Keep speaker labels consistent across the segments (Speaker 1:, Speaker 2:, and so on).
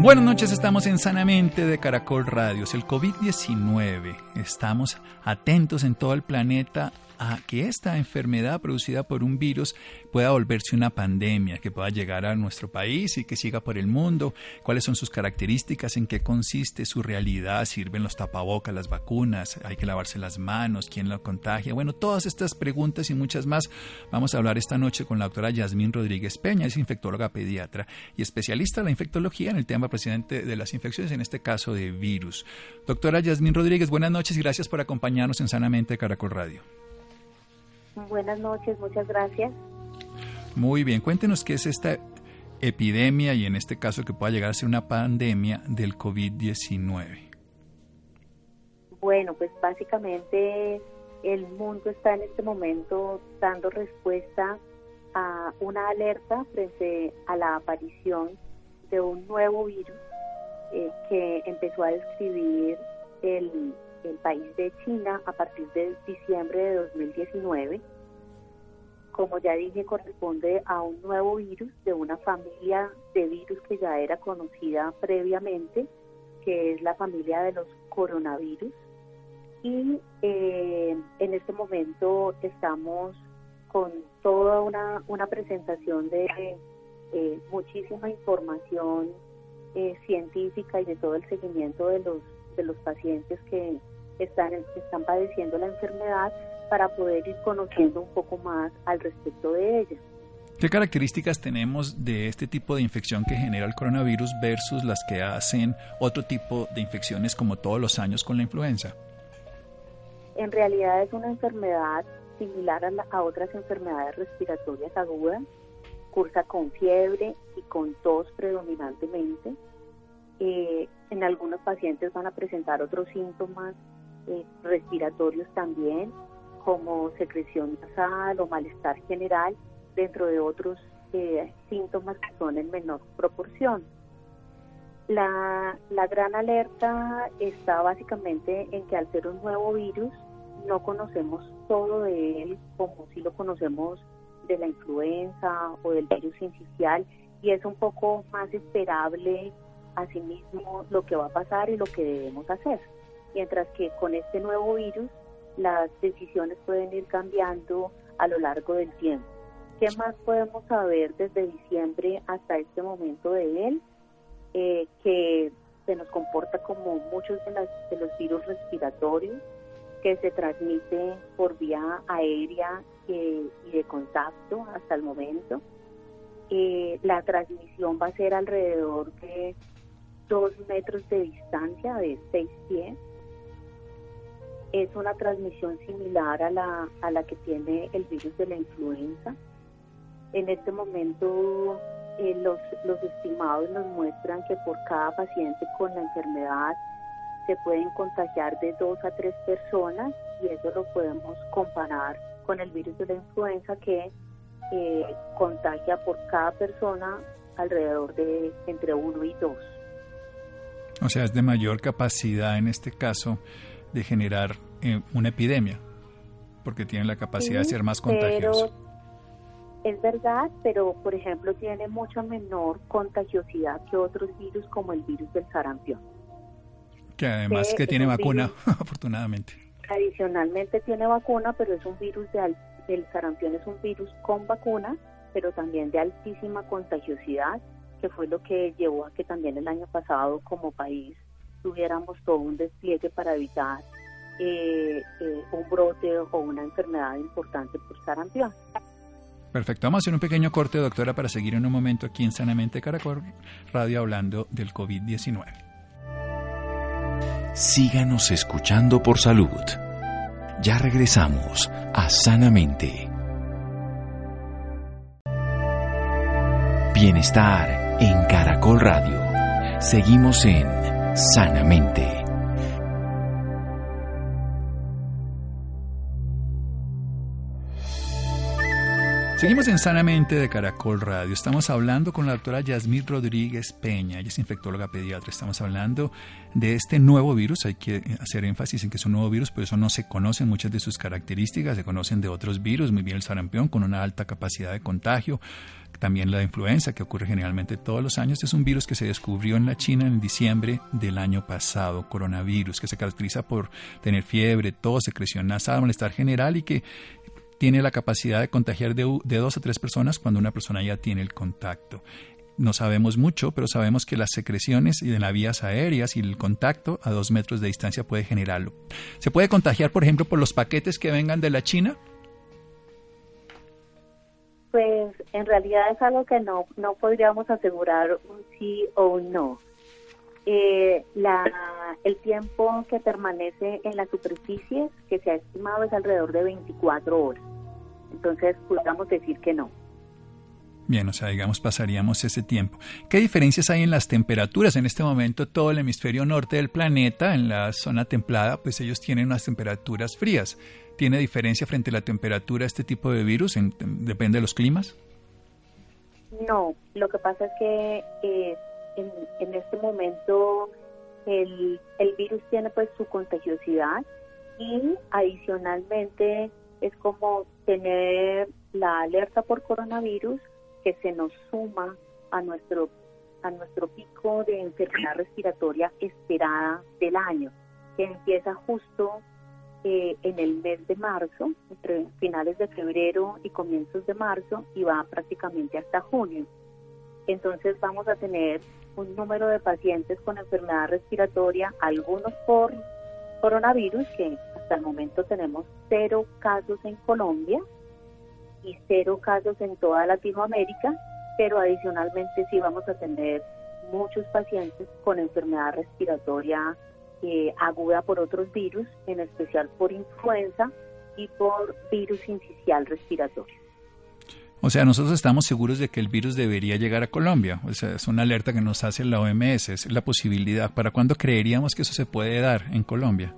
Speaker 1: Buenas noches, estamos en Sanamente de Caracol Radios. El COVID-19, estamos atentos en todo el planeta a que esta enfermedad producida por un virus pueda volverse una pandemia, que pueda llegar a nuestro país y que siga por el mundo, cuáles son sus características, en qué consiste su realidad, sirven los tapabocas, las vacunas, hay que lavarse las manos, quién lo contagia. Bueno, todas estas preguntas y muchas más vamos a hablar esta noche con la doctora Yasmín Rodríguez Peña, es infectóloga pediatra y especialista en la infectología en el tema presidente de las infecciones, en este caso de virus. Doctora Yasmín Rodríguez, buenas noches y gracias por acompañarnos en Sanamente Caracol Radio.
Speaker 2: Buenas noches, muchas gracias.
Speaker 1: Muy bien, cuéntenos qué es esta epidemia y en este caso que pueda llegar a ser una pandemia del COVID-19.
Speaker 2: Bueno, pues básicamente el mundo está en este momento dando respuesta a una alerta frente a la aparición de un nuevo virus eh, que empezó a describir el el país de China a partir de diciembre de 2019. Como ya dije, corresponde a un nuevo virus de una familia de virus que ya era conocida previamente, que es la familia de los coronavirus. Y eh, en este momento estamos con toda una, una presentación de eh, muchísima información eh, científica y de todo el seguimiento de los, de los pacientes que, están, están padeciendo la enfermedad para poder ir conociendo un poco más al respecto de ella.
Speaker 1: ¿Qué características tenemos de este tipo de infección que genera el coronavirus versus las que hacen otro tipo de infecciones como todos los años con la influenza?
Speaker 2: En realidad es una enfermedad similar a, a otras enfermedades respiratorias agudas, cursa con fiebre y con tos predominantemente. Eh, en algunos pacientes van a presentar otros síntomas eh, respiratorios también, como secreción nasal o malestar general, dentro de otros eh, síntomas que son en menor proporción. La, la gran alerta está básicamente en que al ser un nuevo virus, no conocemos todo de él como si lo conocemos de la influenza o del virus incisional y es un poco más esperable asimismo lo que va a pasar y lo que debemos hacer mientras que con este nuevo virus las decisiones pueden ir cambiando a lo largo del tiempo. ¿Qué más podemos saber desde diciembre hasta este momento de él? Eh, que se nos comporta como muchos de, los virus respiratorios, que se transmite por vía aérea eh, y de contacto hasta el momento. Eh, la transmisión va a ser alrededor de dos metros de distancia, de seis pies es una transmisión similar a la, a la que tiene el virus de la influenza. En este momento eh, los, los estimados nos muestran que por cada paciente con la enfermedad se pueden contagiar de dos a tres personas y eso lo podemos comparar con el virus de la influenza que eh, contagia por cada persona alrededor de entre uno y dos.
Speaker 1: O sea, es de mayor capacidad en este caso de generar eh, una epidemia, porque tiene la capacidad de ser más contagioso.
Speaker 2: Es verdad, pero por ejemplo tiene mucha menor contagiosidad que otros virus como el virus del sarampión.
Speaker 1: Que además que, tiene vacuna, afortunadamente.
Speaker 2: Adicionalmente tiene vacuna, pero es un virus de el sarampión es un virus con vacuna, pero también de altísima contagiosidad, que fue lo que llevó a que también el año pasado como país tuviéramos todo un despliegue para evitar eh, eh, un brote o una enfermedad importante por sarampión.
Speaker 1: Perfecto, vamos a hacer un pequeño corte, doctora, para seguir en un momento aquí en Sanamente Caracol Radio hablando del COVID-19.
Speaker 3: Síganos escuchando por salud. Ya regresamos a Sanamente. Bienestar en Caracol Radio. Seguimos en Sanamente.
Speaker 1: Seguimos en Sanamente de Caracol Radio. Estamos hablando con la doctora Yasmín Rodríguez Peña. Ella es infectóloga pediatra. Estamos hablando de este nuevo virus. Hay que hacer énfasis en que es un nuevo virus, por eso no se conocen muchas de sus características. Se conocen de otros virus, muy bien el sarampión, con una alta capacidad de contagio. También la influenza, que ocurre generalmente todos los años. es un virus que se descubrió en la China en diciembre del año pasado, coronavirus, que se caracteriza por tener fiebre, tos, secreción nasal, malestar general y que tiene la capacidad de contagiar de, dos a tres personas cuando una persona ya tiene el contacto. No sabemos mucho, pero sabemos que las secreciones y de las vías aéreas y el contacto a dos metros de distancia puede generarlo. ¿Se puede contagiar, por ejemplo, por los paquetes que vengan de la China?
Speaker 2: Pues en realidad es algo que no, no podríamos asegurar un sí o un no. Eh, la, el tiempo que permanece en la superficie que se ha estimado es alrededor de 24 horas. Entonces, podríamos decir que no.
Speaker 1: Bien, o sea, digamos, pasaríamos ese tiempo. ¿Qué diferencias hay en las temperaturas? En este momento, todo el hemisferio norte del planeta, en la zona templada, pues ellos tienen unas temperaturas frías. ¿Tiene diferencia frente a la temperatura este tipo de virus? ¿Depende de los climas?
Speaker 2: No, lo que pasa es que eh, en, este momento el, el virus tiene pues su contagiosidad y adicionalmente es como tener la alerta por coronavirus que se nos suma a nuestro a nuestro pico de enfermedad respiratoria esperada del año, que empieza justo eh, en el mes de marzo, entre finales de febrero y comienzos de marzo, y va prácticamente hasta junio. Entonces vamos a tener un número de pacientes con enfermedad respiratoria, algunos por coronavirus, que hasta el momento tenemos cero casos en Colombia y cero casos en toda Latinoamérica, pero adicionalmente sí vamos a tener muchos pacientes con enfermedad respiratoria eh, aguda por otros virus, en especial por influenza y por virus incisional respiratorio.
Speaker 1: O sea, nosotros estamos seguros de que el virus debería llegar a Colombia. O sea, es una alerta que nos hace la OMS, es la posibilidad. ¿Para cuándo creeríamos que eso se puede dar en Colombia?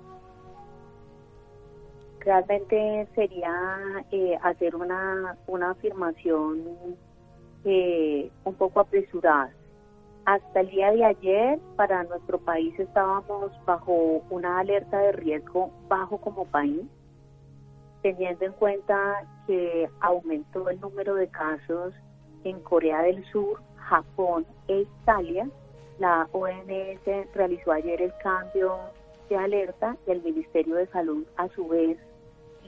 Speaker 2: Realmente sería eh, hacer una, una afirmación eh, un poco apresurada. Hasta el día de ayer, para nuestro país estábamos bajo una alerta de riesgo bajo como país teniendo en cuenta que aumentó el número de casos en Corea del Sur, Japón e Italia, la OMS realizó ayer el cambio de alerta y el Ministerio de Salud a su vez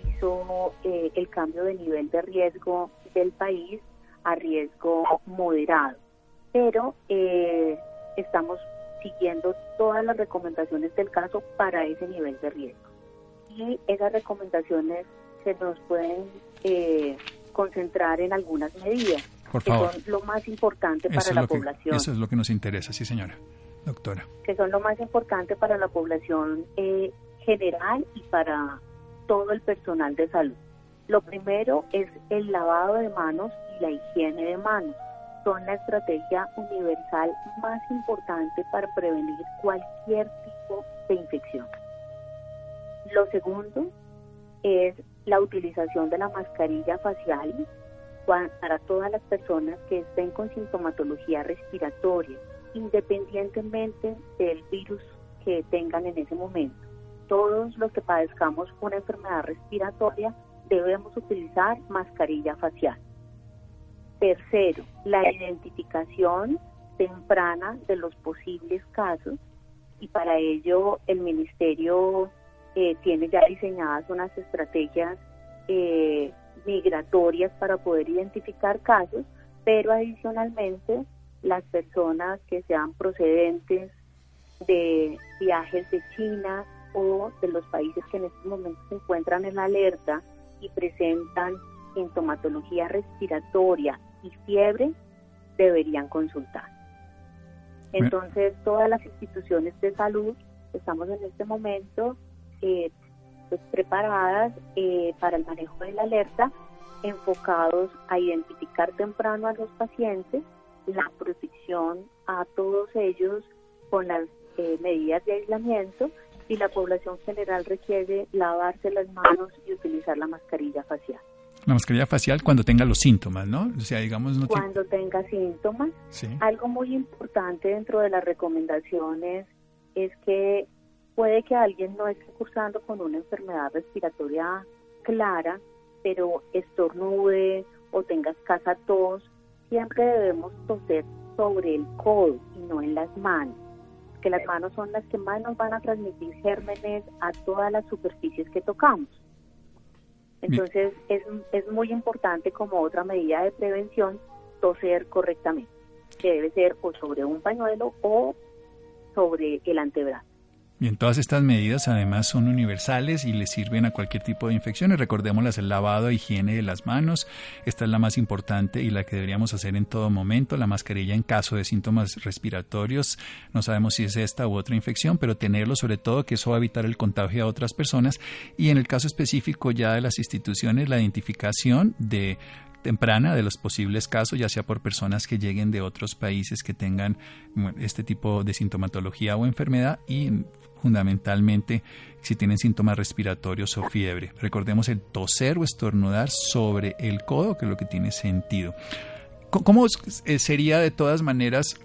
Speaker 2: hizo eh, el cambio de nivel de riesgo del país a riesgo moderado. Pero eh, estamos siguiendo todas las recomendaciones del caso para ese nivel de riesgo y esas recomendaciones se nos pueden eh, concentrar en algunas medidas
Speaker 1: que son
Speaker 2: lo más importante para la población.
Speaker 1: eso es lo que nos interesa, sí señora, doctora.
Speaker 2: Que son lo más importante para la población eh, general y para todo el personal de salud. Lo primero es el lavado de manos y la higiene de manos. Son la estrategia universal más importante para prevenir cualquier tipo de infección. Lo segundo es la utilización de la mascarilla facial para todas las personas que estén con sintomatología respiratoria, independientemente del virus que tengan en ese momento. Todos los que padezcamos una enfermedad respiratoria debemos utilizar mascarilla facial. Tercero, la identificación temprana de los posibles casos y para ello el Ministerio tiene ya diseñadas unas estrategias eh, migratorias para poder identificar casos, pero adicionalmente las personas que sean procedentes de viajes de China o de los países que en estos momentos se encuentran en alerta y presentan sintomatología respiratoria y fiebre, deberían consultar. Entonces, todas las instituciones de salud estamos en este momento eh, pues, preparadas eh, para el manejo de la alerta, enfocados a identificar temprano a los pacientes, la protección a todos ellos con las eh, medidas de aislamiento y la población general requiere lavarse las manos y utilizar la mascarilla facial.
Speaker 1: La mascarilla facial cuando tenga los síntomas, ¿no? O sea, digamos... No
Speaker 2: cuando tenga síntomas. Algo muy importante dentro de las recomendaciones es que puede que alguien no esté cursando con una enfermedad respiratoria clara, pero estornude o tenga escasa tos, siempre debemos toser sobre el codo y no en las manos, que las manos son las que más nos van a transmitir gérmenes a todas las superficies que tocamos. Entonces es, es muy importante como otra medida de prevención toser correctamente, que debe ser o sobre un pañuelo o sobre el antebrazo.
Speaker 1: Bien, todas estas medidas además son universales y le sirven a cualquier tipo de infecciones. Recordémoslas, el lavado higiene de las manos. Esta es la más importante y la que deberíamos hacer en todo momento. La mascarilla en caso de síntomas respiratorios. No sabemos si es esta u otra infección, pero tenerlo sobre todo que eso va a evitar el contagio a otras personas. Y en el caso específico ya de las instituciones, la identificación de temprana de los posibles casos, ya sea por personas que lleguen de otros países que tengan este tipo de sintomatología o enfermedad y fundamentalmente si tienen síntomas respiratorios o fiebre. Recordemos el toser o estornudar sobre el codo, que es lo que tiene sentido. ¿Cómo eh, sería de todas maneras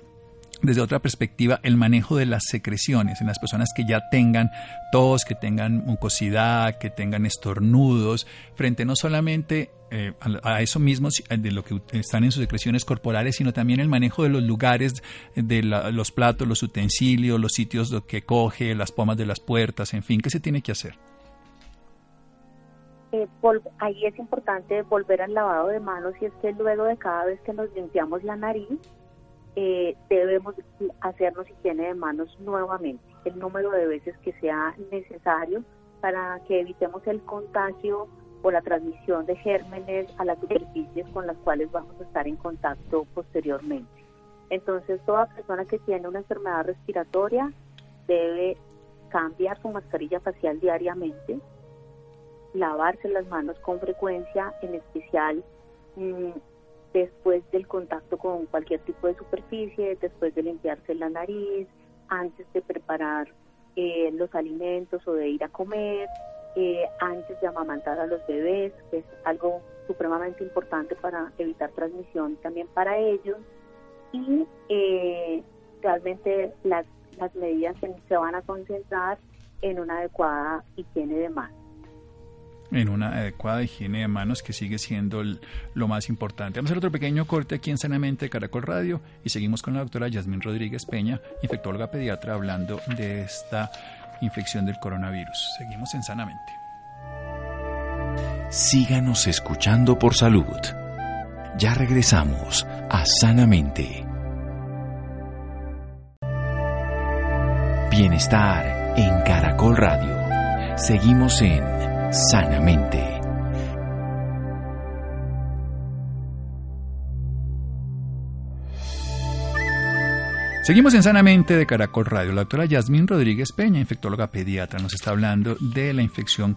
Speaker 1: desde otra perspectiva el manejo de las secreciones en las personas que ya tengan tos, que tengan mucosidad, que tengan estornudos, frente no solamente eh, a, eso mismo de lo que están en sus secreciones corporales, sino también el manejo de los lugares, de los platos, los utensilios, los sitios que coge, las pomas de las puertas, en fin, ¿qué se tiene que hacer?
Speaker 2: Eh, ahí es importante volver al lavado de manos y es que luego de cada vez que nos limpiamos la nariz, eh, debemos hacernos higiene de manos nuevamente, el número de veces que sea necesario para que evitemos el contagio o la transmisión de gérmenes a las superficies con las cuales vamos a estar en contacto posteriormente. Entonces, toda persona que tiene una enfermedad respiratoria debe cambiar su mascarilla facial diariamente, lavarse las manos con frecuencia, en especial mm, después del contacto con cualquier tipo de superficie, después de limpiarse la nariz, antes de preparar eh, los alimentos o de ir a comer, eh, antes de amamantar a los bebés, que es algo supremamente importante para evitar transmisión también para ellos. Y eh, realmente las, las medidas se van a concentrar en una adecuada higiene de manos
Speaker 1: en una adecuada higiene de manos que sigue siendo lo más importante. Vamos a hacer otro pequeño corte aquí en Sanamente Caracol Radio y seguimos con la doctora Yasmín Rodríguez Peña, infectóloga pediatra, hablando de esta infección del coronavirus. Seguimos en Sanamente.
Speaker 3: Síganos escuchando por salud. Ya regresamos a Sanamente. Bienestar en Caracol Radio. Seguimos en sanamente.
Speaker 1: Seguimos en Sanamente de Caracol Radio. La doctora Yasmín Rodríguez Peña, infectóloga pediatra, nos está hablando de la infección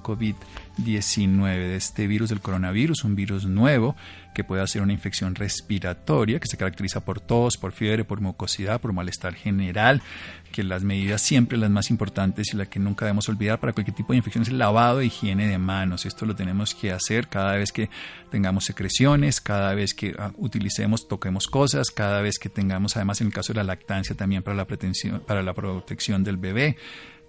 Speaker 1: COVID de este virus del coronavirus, un virus nuevo que puede hacer una infección respiratoria que se caracteriza por tos, por fiebre, por mucosidad, por malestar general, que las medidas siempre las más importantes y las que nunca debemos olvidar para cualquier tipo de infección es el lavado e higiene de manos. Esto lo tenemos que hacer cada vez que tengamos secreciones, cada vez que ah, utilicemos, toquemos cosas, cada vez que tengamos, además en el caso de la lactancia también para la, para la protección del bebé.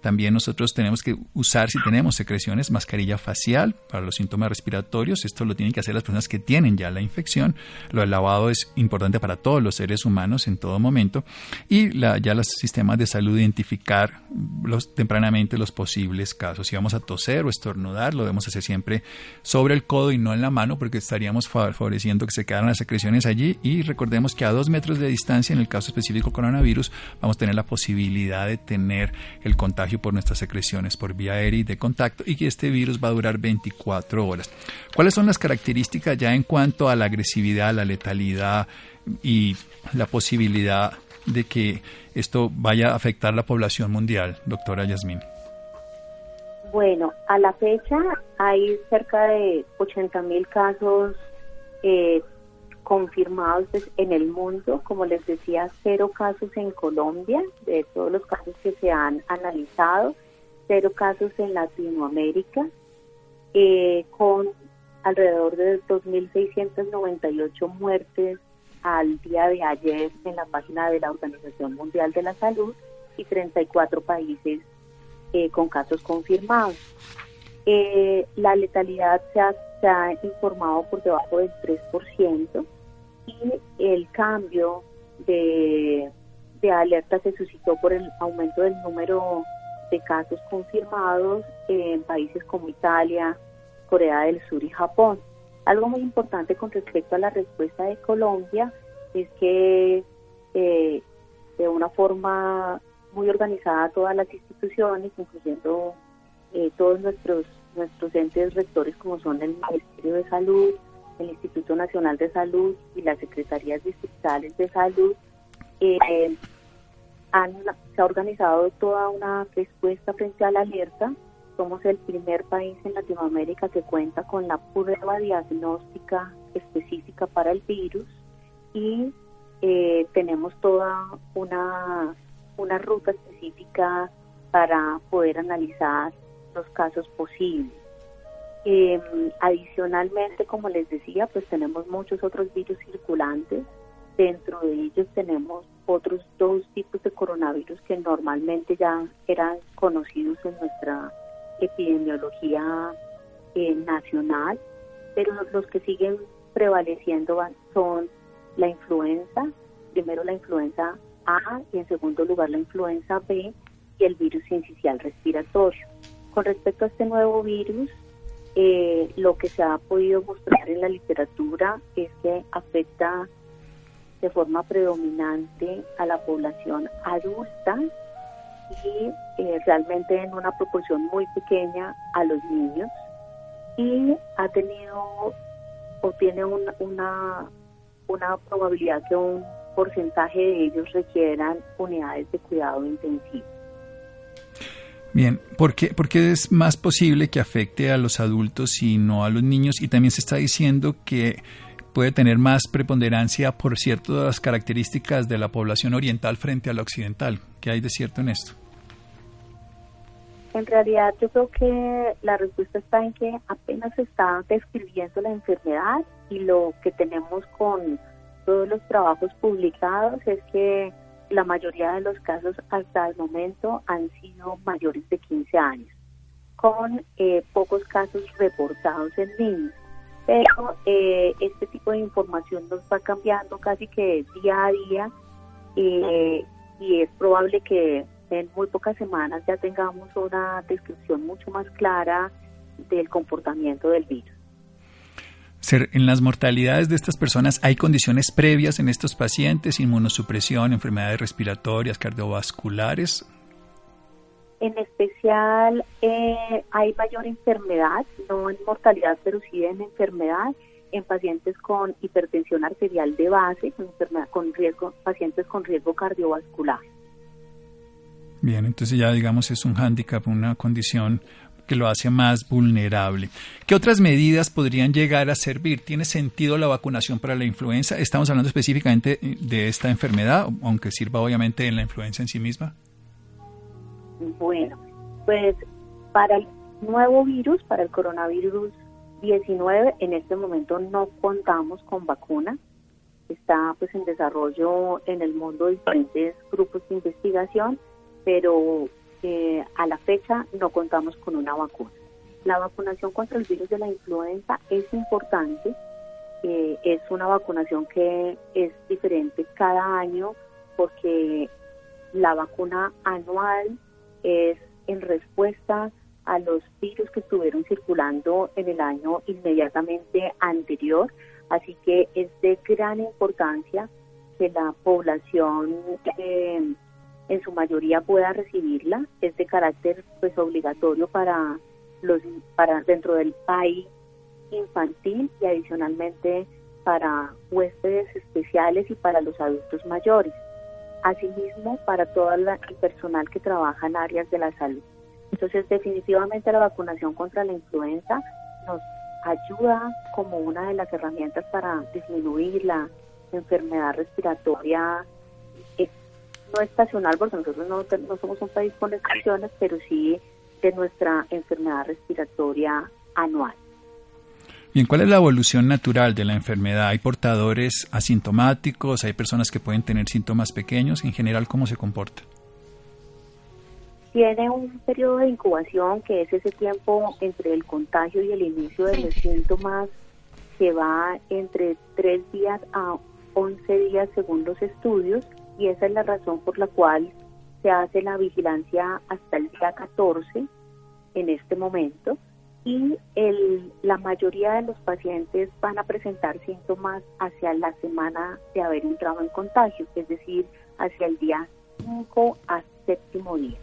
Speaker 1: También nosotros tenemos que usar, si tenemos secreciones, mascarilla facial para los síntomas respiratorios. Esto lo tienen que hacer las personas que tienen ya la infección. Lo del lavado es importante para todos los seres humanos en todo momento. Y ya los sistemas de salud identificar tempranamente los posibles casos. Si vamos a toser o estornudar, lo debemos hacer siempre sobre el codo y no en la mano porque estaríamos favoreciendo que se quedaran las secreciones allí. Y recordemos que a dos metros de distancia, en el caso específico coronavirus, vamos a tener la posibilidad de tener el contagio por nuestras secreciones por vía aérea y de contacto y que este virus va a durar 24 horas. ¿Cuáles son las características ya en cuanto a la agresividad, la letalidad y la posibilidad de que esto vaya a afectar la población mundial, doctora Yasmín?
Speaker 2: Bueno, a la fecha hay cerca de 80 mil casos eh, confirmados en el mundo, como les decía, cero casos en Colombia, de todos los casos que se han analizado, cero casos en Latinoamérica, eh, con alrededor de 2.698 muertes al día de ayer en la página de la Organización Mundial de la Salud y 34 países eh, con casos confirmados. Eh, la letalidad se ha, se ha informado por debajo del 3%, el cambio de, alerta se suscitó por el aumento del número de casos confirmados en países como Italia, Corea del Sur y Japón. Algo muy importante con respecto a la respuesta de Colombia es que eh, de una forma muy organizada todas las instituciones, incluyendo eh, todos nuestros nuestros entes rectores como son el Ministerio de Salud, el Instituto Nacional de Salud y las Secretarías Distritales de Salud eh, han, se ha organizado toda una respuesta frente a la alerta. Somos el primer país en Latinoamérica que cuenta con la prueba diagnóstica específica para el virus y eh, tenemos toda una, una ruta específica para poder analizar los casos posibles. Eh, adicionalmente, como les decía, pues tenemos muchos otros virus circulantes. Dentro de ellos tenemos otros dos tipos de coronavirus que normalmente ya eran conocidos en nuestra epidemiología eh, nacional, pero los que siguen prevaleciendo son la influenza, primero la influenza A y en segundo lugar la influenza B y el virus incisional respiratorio. Con respecto a este nuevo virus, eh, lo que se ha podido mostrar en la literatura es que afecta de forma predominante a la población adulta y eh, realmente en una proporción muy pequeña a los niños y ha tenido o tiene una, una probabilidad que un porcentaje de ellos requieran unidades de cuidado intensivo.
Speaker 1: Bien, ¿por qué, es más posible que afecte a los adultos y no a los niños? Y también se está diciendo que puede tener más preponderancia por cierto las características de la población oriental frente a la occidental. ¿Qué hay de cierto en esto?
Speaker 2: En realidad yo creo que la respuesta está en que apenas se está describiendo la enfermedad y lo que tenemos con todos los trabajos publicados es que la mayoría de los casos hasta el momento han sido mayores de 15 años, con eh, pocos casos reportados en niños. Pero eh, este tipo de información nos va cambiando casi que día a día y es probable que en muy pocas semanas ya tengamos una descripción mucho más clara del comportamiento del virus
Speaker 1: en las mortalidades de estas personas hay condiciones previas en estos pacientes, inmunosupresión, enfermedades respiratorias, cardiovasculares.
Speaker 2: En especial eh, hay mayor enfermedad, no en mortalidad, pero sí en enfermedad en pacientes con hipertensión arterial de base, con enfermedad con riesgo, pacientes con riesgo cardiovascular.
Speaker 1: Bien, entonces ya digamos es un hándicap, una condición que lo hace más vulnerable. ¿Qué otras medidas podrían llegar a servir? ¿Tiene sentido la vacunación para la influenza? Estamos hablando específicamente de esta enfermedad, aunque sirva obviamente en la influenza en sí misma.
Speaker 2: Bueno, pues para el nuevo virus, para el coronavirus 19, en este momento no contamos con vacuna. Está pues en desarrollo en el mundo diferentes grupos de investigación, pero eh, a la fecha no contamos con una vacuna. La vacunación contra el virus de la influenza es importante, eh, es una vacunación que es diferente cada año porque la vacuna anual es en respuesta a los virus que estuvieron circulando en el año inmediatamente anterior, así que es de gran importancia que la población eh, en su mayoría pueda recibirla, es de carácter pues obligatorio para los para dentro del país infantil y adicionalmente para huéspedes especiales y para los adultos mayores. Asimismo, para todo el personal que trabaja en áreas de la salud. Entonces, definitivamente la vacunación contra la influenza nos ayuda como una de las herramientas para disminuir la enfermedad respiratoria no estacional, porque nosotros no, no somos un país con estaciones, pero sí de nuestra enfermedad respiratoria anual.
Speaker 1: Bien, ¿cuál es la evolución natural de la enfermedad? ¿Hay portadores asintomáticos? ¿Hay personas que pueden tener síntomas pequeños? En general, ¿cómo se comporta?
Speaker 2: Tiene un periodo de incubación que es ese tiempo entre el contagio y el inicio de los síntomas que va entre 3 días a 11 días según los estudios y esa es la razón por la cual se hace la vigilancia hasta el día 14 en este momento y el, la mayoría de los pacientes van a presentar síntomas hacia la semana de haber entrado en contagio, es decir, hacia el día 5 a séptimo día.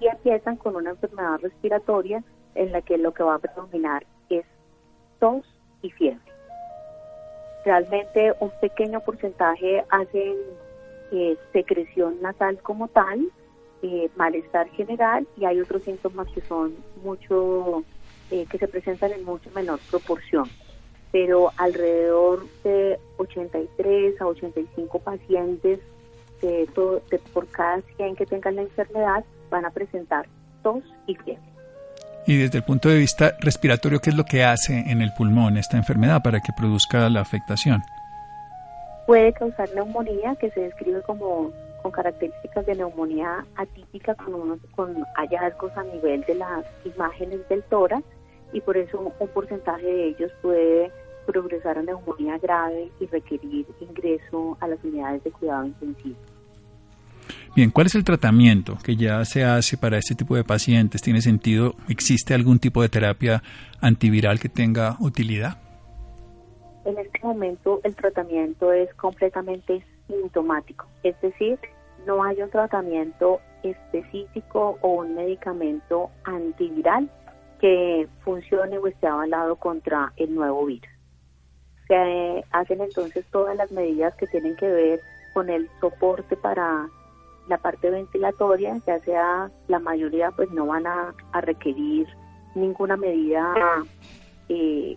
Speaker 2: Y empiezan con una enfermedad respiratoria en la que lo que va a predominar es tos y fiebre. Realmente un pequeño porcentaje hacen eh, secreción nasal como tal, eh, malestar general y hay otros síntomas que son mucho, eh, que se presentan en mucho menor proporción. Pero alrededor de 83 a 85 pacientes de todo, por cada 100 que tengan la enfermedad van a presentar tos y fiebre.
Speaker 1: Y desde el punto de vista respiratorio, ¿qué es lo que hace en el pulmón esta enfermedad para que produzca la afectación?
Speaker 2: Puede causar neumonía, que se describe como con características de neumonía atípica con, con hallazgos a nivel de las imágenes del tórax y por eso un porcentaje de ellos puede progresar a neumonía grave y requerir ingreso a las unidades de cuidado intensivo.
Speaker 1: Bien, ¿cuál es el tratamiento que ya se hace para este tipo de pacientes? ¿Tiene sentido? ¿Existe algún tipo de terapia antiviral que tenga utilidad?
Speaker 2: En este momento el tratamiento es completamente sintomático, es decir, no hay un tratamiento específico o un medicamento antiviral que funcione o esté avalado contra el nuevo virus. Se hacen entonces todas las medidas que tienen que ver con el soporte para la parte ventilatoria, ya sea la mayoría pues no van a, requerir ninguna medida eh,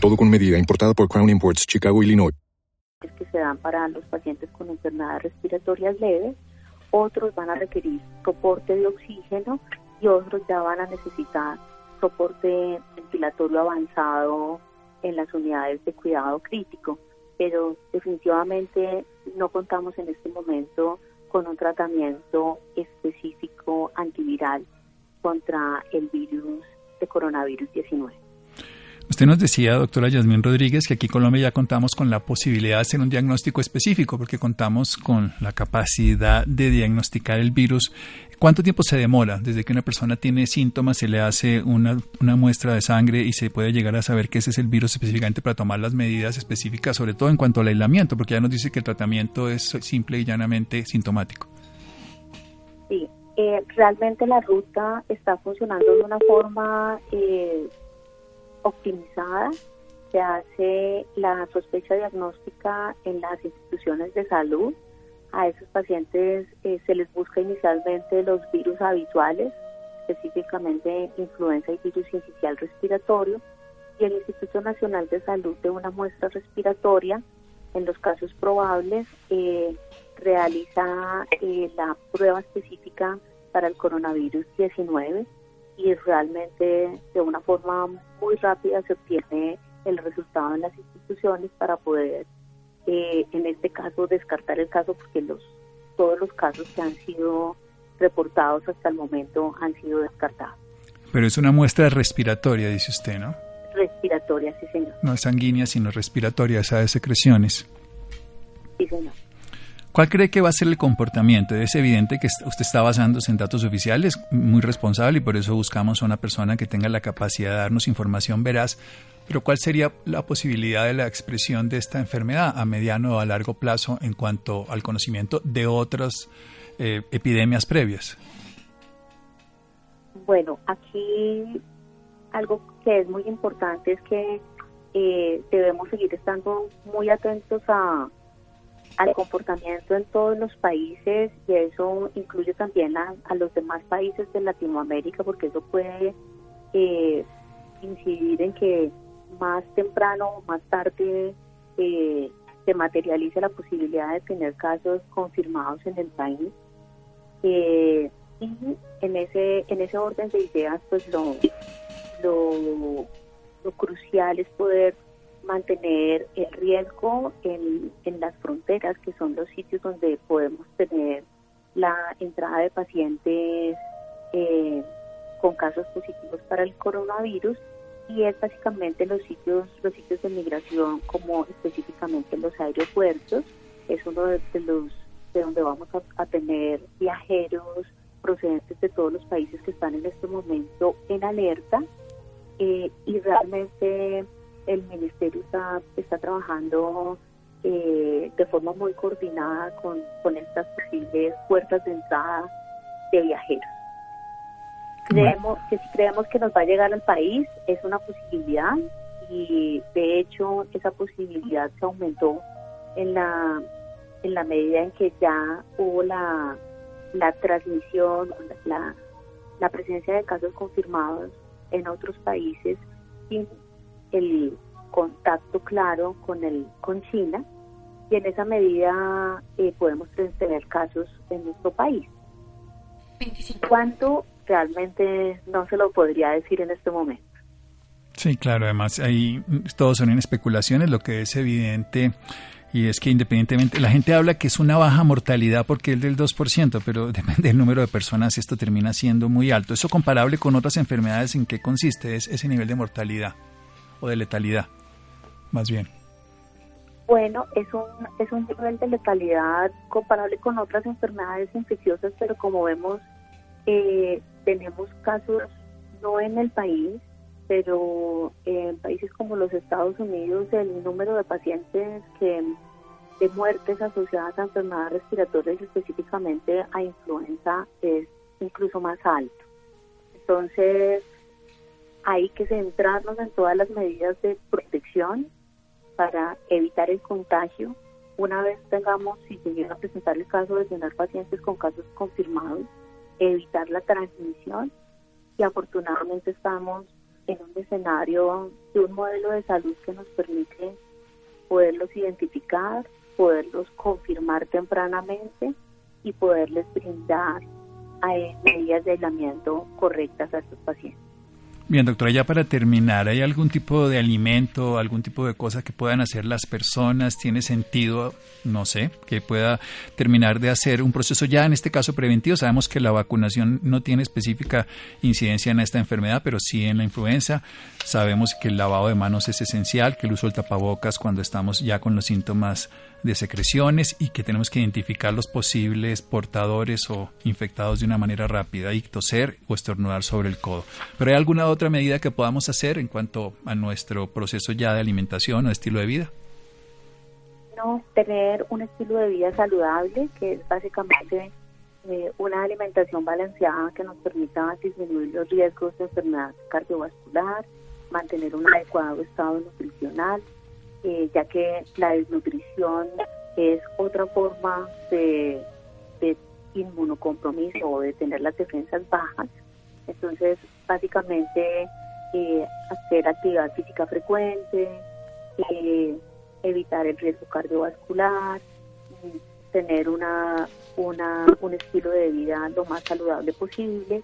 Speaker 4: Todo con medida, importada por Crown Imports, Chicago, Illinois.
Speaker 2: Que se dan para los pacientes con enfermedades respiratorias leves, otros van a requerir soporte de oxígeno y otros ya van a necesitar soporte ventilatorio avanzado en las unidades de cuidado crítico. Pero definitivamente no contamos en este momento con un tratamiento específico antiviral contra el virus de coronavirus 19.
Speaker 1: Usted nos decía, doctora Yasmín Rodríguez, que aquí en Colombia ya contamos con la posibilidad de hacer un diagnóstico específico, porque contamos con la capacidad de diagnosticar el virus. ¿Cuánto tiempo se demora desde que una persona tiene síntomas, se le hace una, una muestra de sangre y se puede llegar a saber que ese es el virus específicamente para tomar las medidas específicas, sobre todo en cuanto al aislamiento, porque ya nos dice que el tratamiento es simple y llanamente sintomático?
Speaker 2: Sí, eh, realmente la ruta está funcionando de una forma eh, optimizada. Se hace la sospecha diagnóstica en las instituciones de salud. A esos pacientes eh, se les busca inicialmente los virus habituales, específicamente influenza y virus inicial respiratorio, y el Instituto Nacional de Salud de una muestra respiratoria, en los casos probables, eh, realiza eh, la prueba específica para el coronavirus 19 y realmente de una forma muy rápida se obtiene el resultado en las instituciones para poder, eh, en este caso, descartar el caso porque los todos los casos que han sido reportados hasta el momento han sido descartados.
Speaker 1: Pero es una muestra respiratoria, dice usted, ¿no?
Speaker 2: Respiratoria, sí, señor.
Speaker 1: No es sanguínea, sino respiratoria, esa de secreciones.
Speaker 2: Sí, señor.
Speaker 1: ¿Cuál cree que va a ser el comportamiento? Es evidente que usted está basándose en datos oficiales, muy responsable, y por eso buscamos a una persona que tenga la capacidad de darnos información veraz. Pero ¿cuál sería la posibilidad de la expresión de esta enfermedad a mediano o a largo plazo en cuanto al conocimiento de otras eh, epidemias previas?
Speaker 2: Bueno, aquí algo que es muy importante es que eh, debemos seguir estando muy atentos a, al comportamiento en todos los países y eso incluye también a, los demás países de Latinoamérica porque eso puede eh, incidir en que más temprano o más tarde eh, se materialice la posibilidad de tener casos confirmados en el país. Eh, y en ese, en ese orden de ideas, pues lo, lo, lo crucial es poder mantener el riesgo en, en las fronteras, que son los sitios donde podemos tener la entrada de pacientes eh, con casos positivos para el coronavirus y es básicamente los sitios los sitios de migración como específicamente los aeropuertos. Es uno de, los de donde vamos a, tener viajeros procedentes de todos los países que están en este momento en alerta eh, y realmente el ministerio está, está trabajando eh, de forma muy coordinada con, con estas posibles puertas de entrada de viajeros. Creemos que si creemos que nos va a llegar al país es una posibilidad y de hecho esa posibilidad se aumentó en la en la medida en que ya hubo la, la transmisión, la, la presencia de casos confirmados en otros países el contacto claro con el con China y en esa medida eh, podemos tener casos en nuestro país. ¿Cuánto? Realmente no se lo podría decir en este momento.
Speaker 1: Sí, claro, además ahí todos son en especulaciones, lo que es evidente y es que independientemente, la gente habla que es una baja mortalidad porque es del 2%, pero depende del número de personas, esto termina siendo muy alto. ¿Eso comparable con otras enfermedades en qué consiste es ese nivel de mortalidad? O de letalidad, más bien?
Speaker 2: Bueno, es un, es un nivel de letalidad comparable con otras enfermedades infecciosas, pero como vemos, eh, tenemos casos no en el país, pero en países como los Estados Unidos el número de pacientes que de muertes asociadas a enfermedades respiratorias, específicamente a influenza, es incluso más alto. Entonces, hay que centrarnos en todas las medidas de protección para evitar el contagio. Una vez tengamos, si se llega a presentar el caso de tener pacientes con casos confirmados, evitar la transmisión y afortunadamente estamos en un escenario de un modelo de salud que nos permite poderlos identificar, poderlos confirmar tempranamente y poderles brindar medidas de aislamiento correctas a estos pacientes.
Speaker 1: Bien, doctora, ya para terminar, ¿hay algún tipo de alimento, algún tipo de cosa que puedan hacer las personas? ¿Tiene sentido, no sé, que pueda terminar de hacer un proceso ya en este caso preventivo? Sabemos que la vacunación no tiene específica incidencia en esta enfermedad, pero sí en la influenza. Sabemos que el lavado de manos es esencial, que el uso del tapabocas cuando estamos ya con los síntomas de secreciones y que tenemos que identificar los posibles portadores o infectados de una manera rápida y toser o estornudar sobre el codo. Pero ¿hay alguna otra medida que podamos hacer en cuanto a nuestro proceso ya de alimentación o estilo de vida?
Speaker 2: No, tener un estilo de vida saludable, que es básicamente eh, una alimentación balanceada que nos permita disminuir los riesgos de enfermedad cardiovascular, mantener un adecuado estado nutricional, eh, ya que la desnutrición es otra forma de, inmunocompromiso o de tener las defensas bajas. Entonces, básicamente, eh, hacer actividad física frecuente, eh, evitar el riesgo cardiovascular, tener una, una, un estilo de vida lo más saludable posible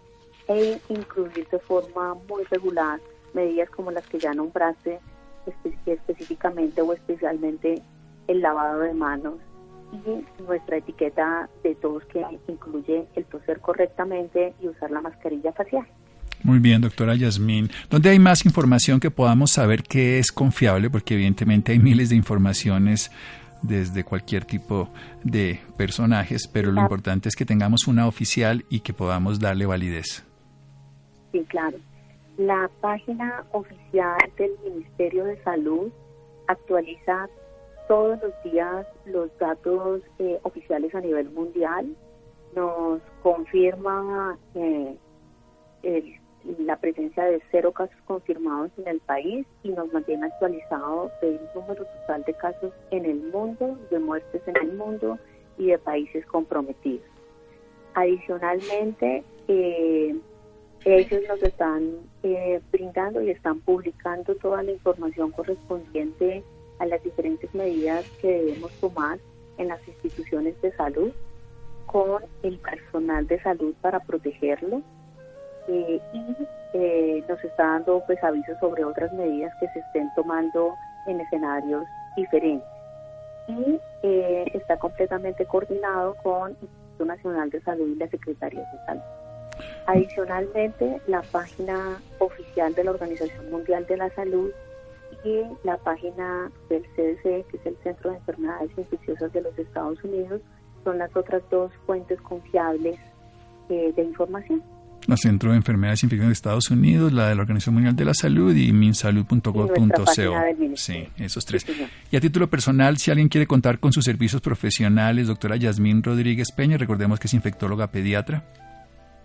Speaker 2: e incluir de forma muy regular medidas como las que ya nombraste específicamente o especialmente el lavado de manos y nuestra etiqueta de todos que incluye el toser correctamente y usar la mascarilla facial.
Speaker 1: Muy bien, doctora Yasmín. ¿Dónde hay más información que podamos saber que es confiable? Porque evidentemente hay miles de informaciones desde cualquier tipo de personajes, pero lo importante es que tengamos una oficial y que podamos darle validez.
Speaker 2: Sí, claro. La página oficial del Ministerio de Salud actualiza todos los días los datos eh, oficiales a nivel mundial, nos confirma eh, la presencia de cero casos confirmados en el país y nos mantiene actualizado del número total de casos en el mundo, de muertes en el mundo y de países comprometidos. Adicionalmente, eh, ellos nos están eh, brindando y están publicando toda la información correspondiente a las diferentes medidas que debemos tomar en las instituciones de salud con el personal de salud para protegerlo eh, y eh, nos está dando pues avisos sobre otras medidas que se estén tomando en escenarios diferentes y está completamente coordinado con el Instituto Nacional de Salud y la Secretaría de Salud. Adicionalmente, la página oficial de la Organización Mundial de la Salud y la página del CDC, que es el Centro de Enfermedades Infecciosas de los Estados Unidos, son las otras dos fuentes confiables eh, de información.
Speaker 1: El Centro de Enfermedades Infecciosas de Estados Unidos, la de la Organización Mundial de la Salud y minsalud.gov.co. Sí, esos tres. y a título personal, si alguien quiere contar con sus servicios profesionales, doctora Yasmín Rodríguez Peña, recordemos que es infectóloga pediatra.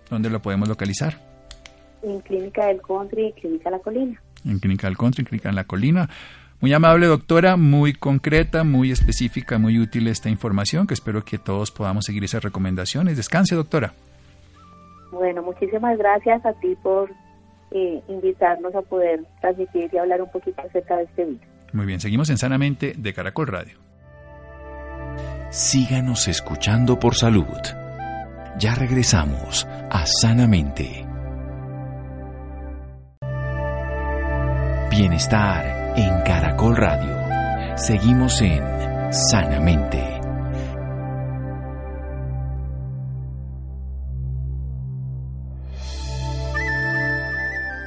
Speaker 1: ¿Dónde lo podemos localizar?
Speaker 2: En Clínica del Country y Clínica La Colina.
Speaker 1: En Clínica del Country y Clínica La Colina. Muy amable doctora, muy concreta, muy específica, muy útil esta información, que espero que todos podamos seguir esas recomendaciones. Descanse, doctora.
Speaker 2: Bueno, muchísimas gracias a ti por eh, invitarnos a poder transmitir y hablar un poquito acerca de este video.
Speaker 1: Muy bien, seguimos en Sanamente de Caracol Radio.
Speaker 3: Síganos escuchando por salud. Ya regresamos a Sanamente. Bienestar en Caracol Radio. Seguimos en Sanamente.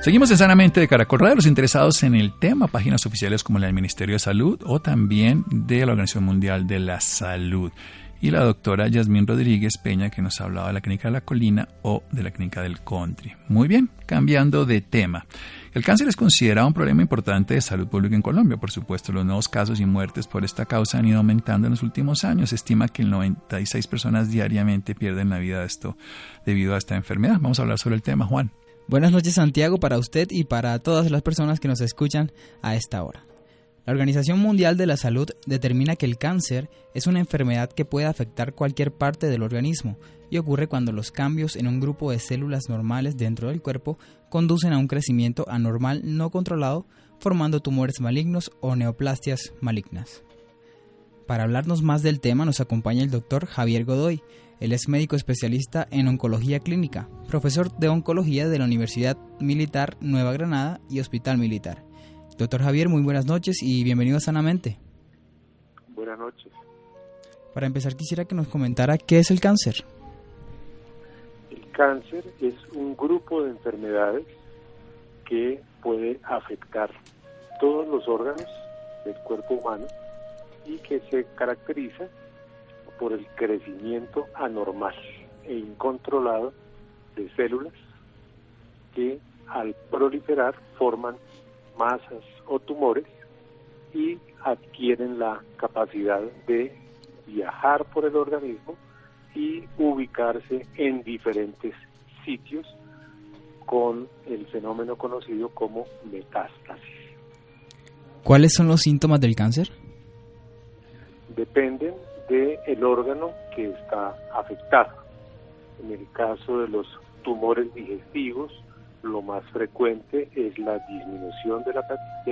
Speaker 1: Seguimos en Sanamente de Caracol Radio, los interesados en el tema, páginas oficiales como la del Ministerio de Salud o también de la Organización Mundial de la Salud y la doctora Yasmín Rodríguez Peña que nos hablaba de la clínica de la colina o de la clínica del country. Muy bien, cambiando de tema. El cáncer es considerado un problema importante de salud pública en Colombia. Por supuesto, los nuevos casos y muertes por esta causa han ido aumentando en los últimos años. Se estima que el 96 personas diariamente pierden la vida de esto debido a esta enfermedad. Vamos a hablar sobre el tema, Juan.
Speaker 5: Buenas noches, Santiago, para usted y para todas las personas que nos escuchan a esta hora. La Organización Mundial de la Salud determina que el cáncer es una enfermedad que puede afectar cualquier parte del organismo y ocurre cuando los cambios en un grupo de células normales dentro del cuerpo conducen a un crecimiento anormal no controlado, formando tumores malignos o neoplastias malignas. Para hablarnos más del tema nos acompaña el doctor Javier Godoy. Él es médico especialista en oncología clínica, profesor de oncología de la Universidad Militar Nueva Granada y Hospital Militar. Doctor Javier, muy buenas noches y bienvenido a Sanamente.
Speaker 6: Buenas noches.
Speaker 5: Para empezar quisiera que nos comentara qué es el cáncer.
Speaker 6: El cáncer es un grupo de enfermedades que puede afectar todos los órganos del cuerpo humano y que se caracteriza por el crecimiento anormal e incontrolado de células que al proliferar forman masas o tumores y adquieren la capacidad de viajar por el organismo y ubicarse en diferentes sitios con el fenómeno conocido como metástasis.
Speaker 5: ¿Cuáles son los síntomas del cáncer?
Speaker 6: Dependen del órgano que está afectado. En el caso de los tumores digestivos, lo más frecuente es la disminución del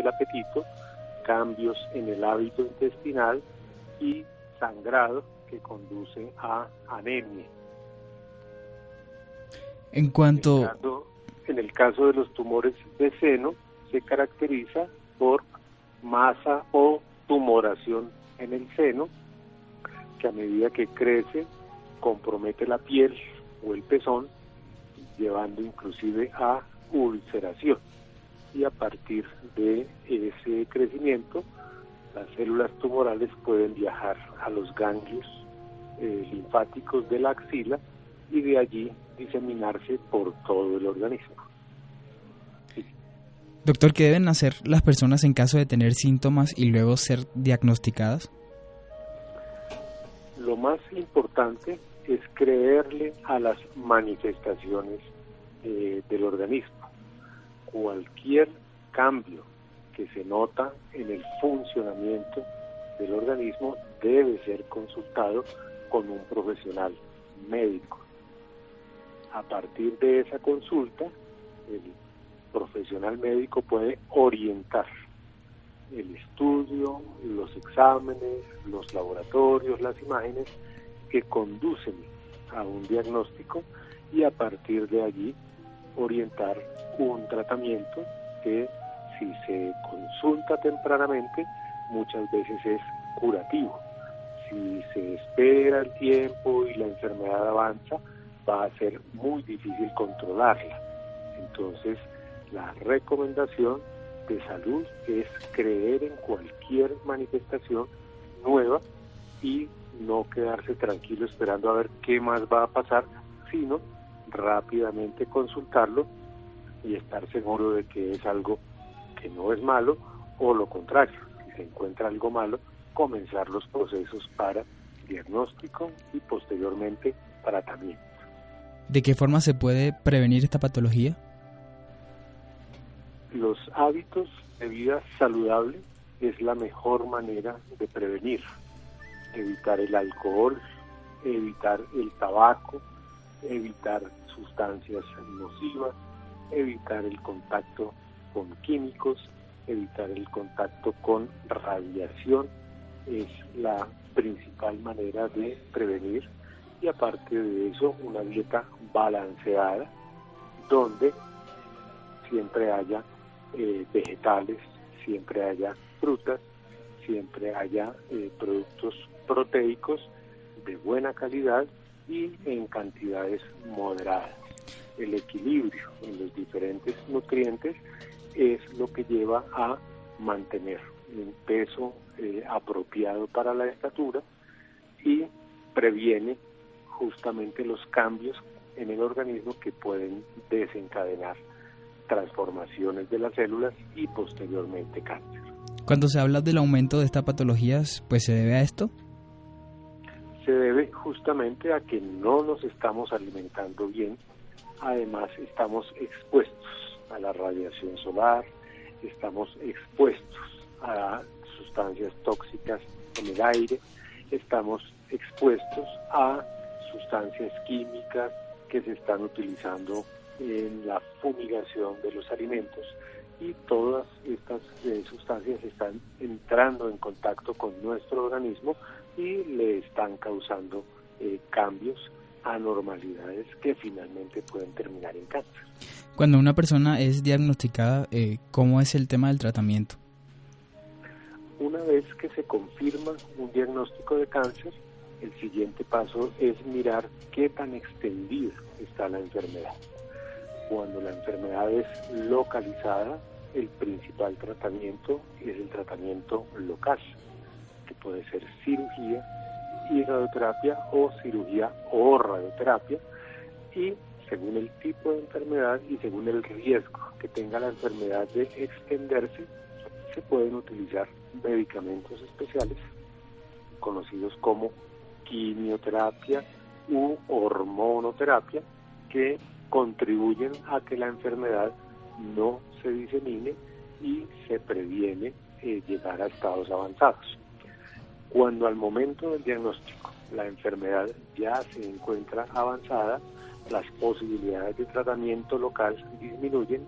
Speaker 6: apetito, cambios en el hábito intestinal y sangrado que conduce a anemia.
Speaker 5: En cuanto...
Speaker 6: En el, caso, en el caso de los tumores de seno, se caracteriza por masa o tumoración en el seno, que a medida que crece compromete la piel o el pezón, llevando inclusive a ulceración. Y a partir de ese crecimiento, las células tumorales pueden viajar a los ganglios eh, linfáticos de la axila y de allí diseminarse por todo el organismo.
Speaker 5: Doctor, ¿qué deben hacer las personas en caso de tener síntomas y luego ser diagnosticadas?
Speaker 6: Lo más importante es creerle a las manifestaciones eh, del organismo. Cualquier cambio que se nota en el funcionamiento del organismo debe ser consultado con un profesional médico. A partir de esa consulta, el profesional médico puede orientar el estudio, los exámenes, los laboratorios, las imágenes que conducen a un diagnóstico y a partir de allí orientar un tratamiento que si se consulta tempranamente muchas veces es curativo. Si se espera el tiempo y la enfermedad avanza, va a ser muy difícil controlarla. Entonces, la recomendación de salud es creer en cualquier manifestación nueva y no quedarse tranquilo esperando a ver qué más va a pasar, sino rápidamente consultarlo y estar seguro de que es algo que no es malo o lo contrario, si se encuentra algo malo, comenzar los procesos para diagnóstico y posteriormente tratamiento.
Speaker 5: ¿De qué forma se puede prevenir esta patología?
Speaker 6: Los hábitos de vida saludable es la mejor manera de prevenir. Evitar el alcohol, evitar el tabaco, evitar sustancias nocivas, evitar el contacto con químicos, evitar el contacto con radiación es la principal manera de prevenir. Y aparte de eso una dieta balanceada donde siempre haya eh, vegetales, siempre haya frutas, siempre haya eh, productos proteicos de buena calidad y en cantidades moderadas. El equilibrio en los diferentes nutrientes es lo que lleva a mantener un peso eh, apropiado para la estatura y previene justamente los cambios en el organismo que pueden desencadenar transformaciones de las células y posteriormente cáncer.
Speaker 5: Cuando se habla del aumento de estas patologías, pues se debe a esto?
Speaker 6: Se debe justamente a que no nos estamos alimentando bien, además estamos expuestos a la radiación solar, estamos expuestos a sustancias tóxicas en el aire, estamos expuestos a sustancias químicas que se están utilizando en la fumigación de los alimentos. Y todas estas eh, sustancias están entrando en contacto con nuestro organismo y le están causando eh, cambios, anormalidades que finalmente pueden terminar en cáncer.
Speaker 5: Cuando una persona es diagnosticada, eh, ¿cómo es el tema del tratamiento?
Speaker 6: Una vez que se confirma un diagnóstico de cáncer, el siguiente paso es mirar qué tan extendida está la enfermedad. Cuando la enfermedad es localizada, el principal tratamiento es el tratamiento local, puede ser cirugía y radioterapia o cirugía o radioterapia y según el tipo de enfermedad y según el riesgo que tenga la enfermedad de extenderse, se pueden utilizar medicamentos especiales conocidos como quimioterapia u hormonoterapia que contribuyen a que la enfermedad no se disemine y se previene eh, llegar a estados avanzados. Cuando al momento del diagnóstico la enfermedad ya se encuentra avanzada, las posibilidades de tratamiento local disminuyen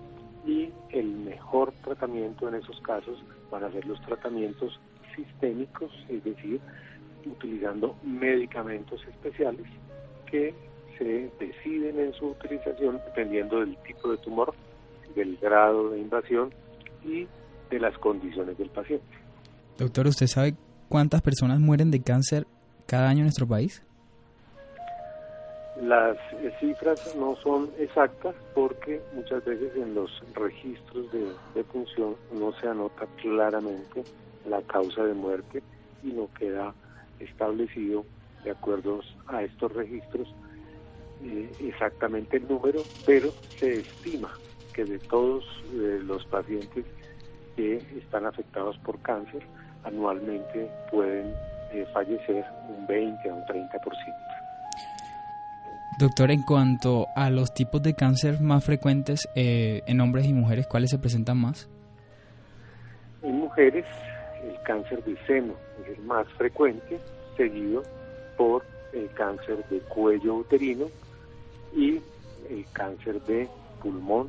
Speaker 6: y el mejor tratamiento en esos casos van a ser los tratamientos sistémicos, es decir, utilizando medicamentos especiales que se deciden en su utilización dependiendo del tipo de tumor, del grado de invasión y de las condiciones del paciente.
Speaker 5: Doctor, ¿usted sabe cuántas personas mueren de cáncer cada año en nuestro país?
Speaker 6: Las eh, cifras no son exactas porque muchas veces en los registros de, función no se anota claramente la causa de muerte y no queda establecido de acuerdo a estos registros eh, exactamente el número, pero se estima que de todos eh, los pacientes que están afectados por cáncer, anualmente pueden eh, fallecer un 20 a un 30%.
Speaker 5: Doctor, en cuanto a los tipos de cáncer más frecuentes en hombres y mujeres, ¿cuáles se presentan más?
Speaker 6: En mujeres, el cáncer de seno es el más frecuente, seguido por el cáncer de cuello uterino, y el cáncer de pulmón,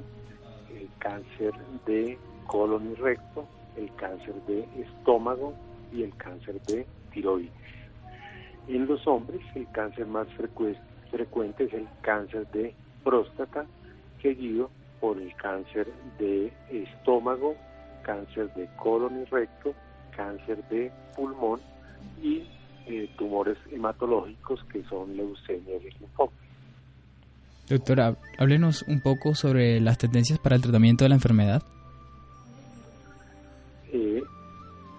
Speaker 6: el cáncer de colon y recto, el cáncer de estómago y el cáncer de tiroides. En los hombres el cáncer más frecuente es el cáncer de próstata, seguido por el cáncer de estómago, cáncer de colon y recto, cáncer de pulmón y eh, tumores hematológicos que son leucemia y linfoma.
Speaker 5: Doctora, háblenos un poco sobre las tendencias para el tratamiento de la enfermedad.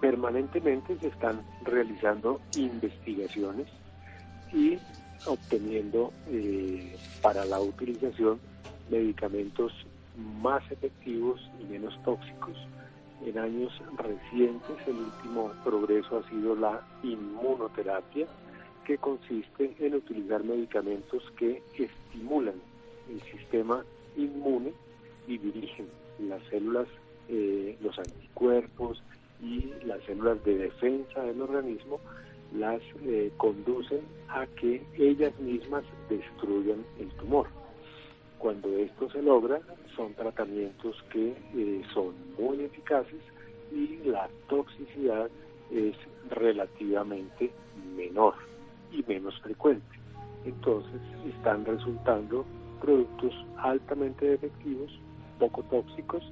Speaker 6: Permanentemente se están realizando investigaciones y obteniendo eh, para la utilización medicamentos más efectivos y menos tóxicos. En años recientes el último progreso ha sido la inmunoterapia, que consiste en utilizar medicamentos que estimulan el sistema inmune y dirigen las células, eh, los anticuerpos y las células de defensa del organismo, las eh, conducen a que ellas mismas destruyan el tumor. Cuando esto se logra, son tratamientos que eh, son muy eficaces y la toxicidad es relativamente menor y menos frecuente. Entonces están resultando productos altamente efectivos, poco tóxicos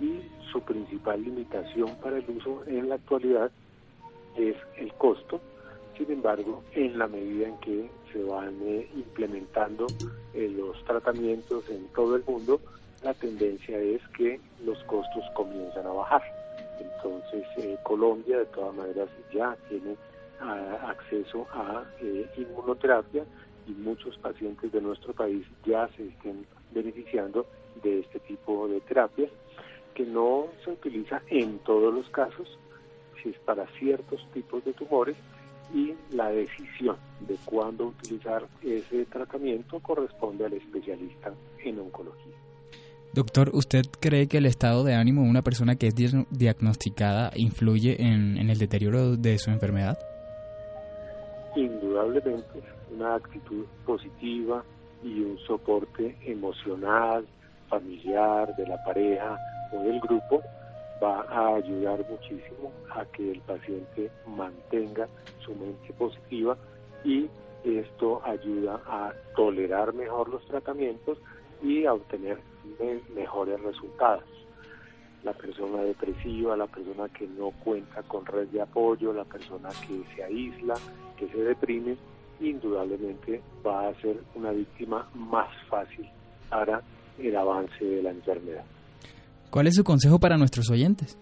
Speaker 6: y su principal limitación para el uso en la actualidad es el costo. Sin embargo, en la medida en que se van eh, implementando eh, los tratamientos en todo el mundo, la tendencia es que los costos comienzan a bajar. Entonces, eh, Colombia de todas maneras ya tiene acceso a inmunoterapia y muchos pacientes de nuestro país ya se estén beneficiando de este tipo de terapia que no se utiliza en todos los casos, si es para ciertos tipos de tumores y la decisión de cuándo utilizar ese tratamiento corresponde al especialista en oncología.
Speaker 5: Doctor, ¿usted cree que el estado de ánimo de una persona que es diagnosticada influye en el deterioro de su enfermedad?
Speaker 6: indudablemente una actitud positiva y un soporte emocional, familiar, de la pareja, o del grupo va a ayudar muchísimo a que el paciente mantenga su mente positiva y esto ayuda a tolerar mejor los tratamientos y a obtener mejores resultados. La persona depresiva, la persona que no cuenta con red de apoyo, la persona que se aísla, que se deprime, indudablemente va a ser una víctima más fácil para el avance de la enfermedad.
Speaker 5: ¿Cuál es su consejo para nuestros oyentes?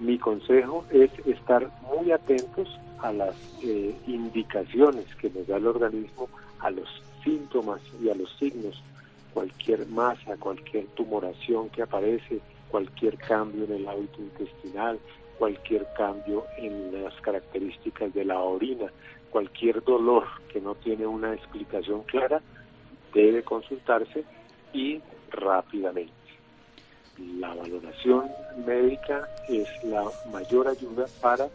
Speaker 6: Mi consejo es estar muy atentos a las eh, indicaciones que nos da el organismo, a los síntomas y a los signos, cualquier masa, cualquier tumoración que aparece, cualquier cambio en el hábito intestinal, cualquier cambio en las características de la orina, cualquier dolor que no tiene una explicación clara, debe consultarse y rápidamente. La valoración médica es la mayor ayuda para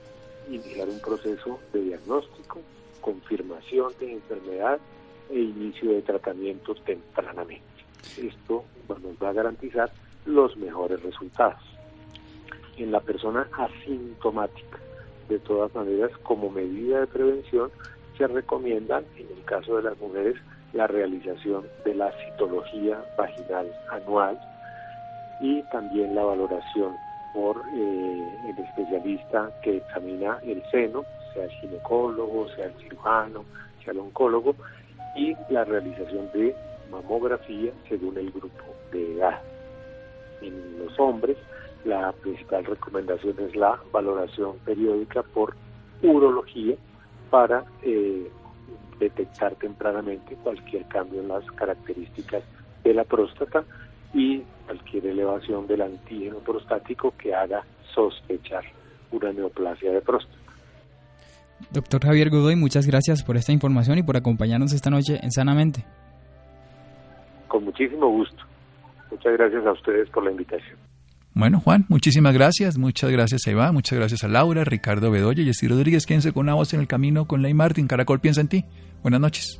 Speaker 6: iniciar un proceso de diagnóstico, confirmación de enfermedad e inicio de tratamiento tempranamente. Esto nos va a garantizar los mejores resultados. En la persona asintomática, de todas maneras, como medida de prevención, se recomiendan, en el caso de las mujeres, la realización de la citología vaginal anual y también la valoración por eh, el especialista que examina el seno, sea el ginecólogo, sea el cirujano, sea el oncólogo, y la realización de mamografía según el grupo de edad. En los hombres, la principal recomendación es la valoración periódica por urología para eh, detectar tempranamente cualquier cambio en las características de la próstata y cualquier elevación del antígeno prostático que haga sospechar una neoplasia de próstata.
Speaker 5: Doctor Javier Godoy, muchas gracias por esta información y por acompañarnos esta noche en Sanamente.
Speaker 6: Con muchísimo gusto. Muchas gracias a ustedes por la invitación.
Speaker 1: Bueno, Juan, muchísimas gracias. Muchas gracias a Iván, muchas gracias a Laura, Ricardo Bedoya y Estiro Rodríguez. Quédense con una voz en el camino con Ley Martin. Caracol piensa en ti. Buenas noches.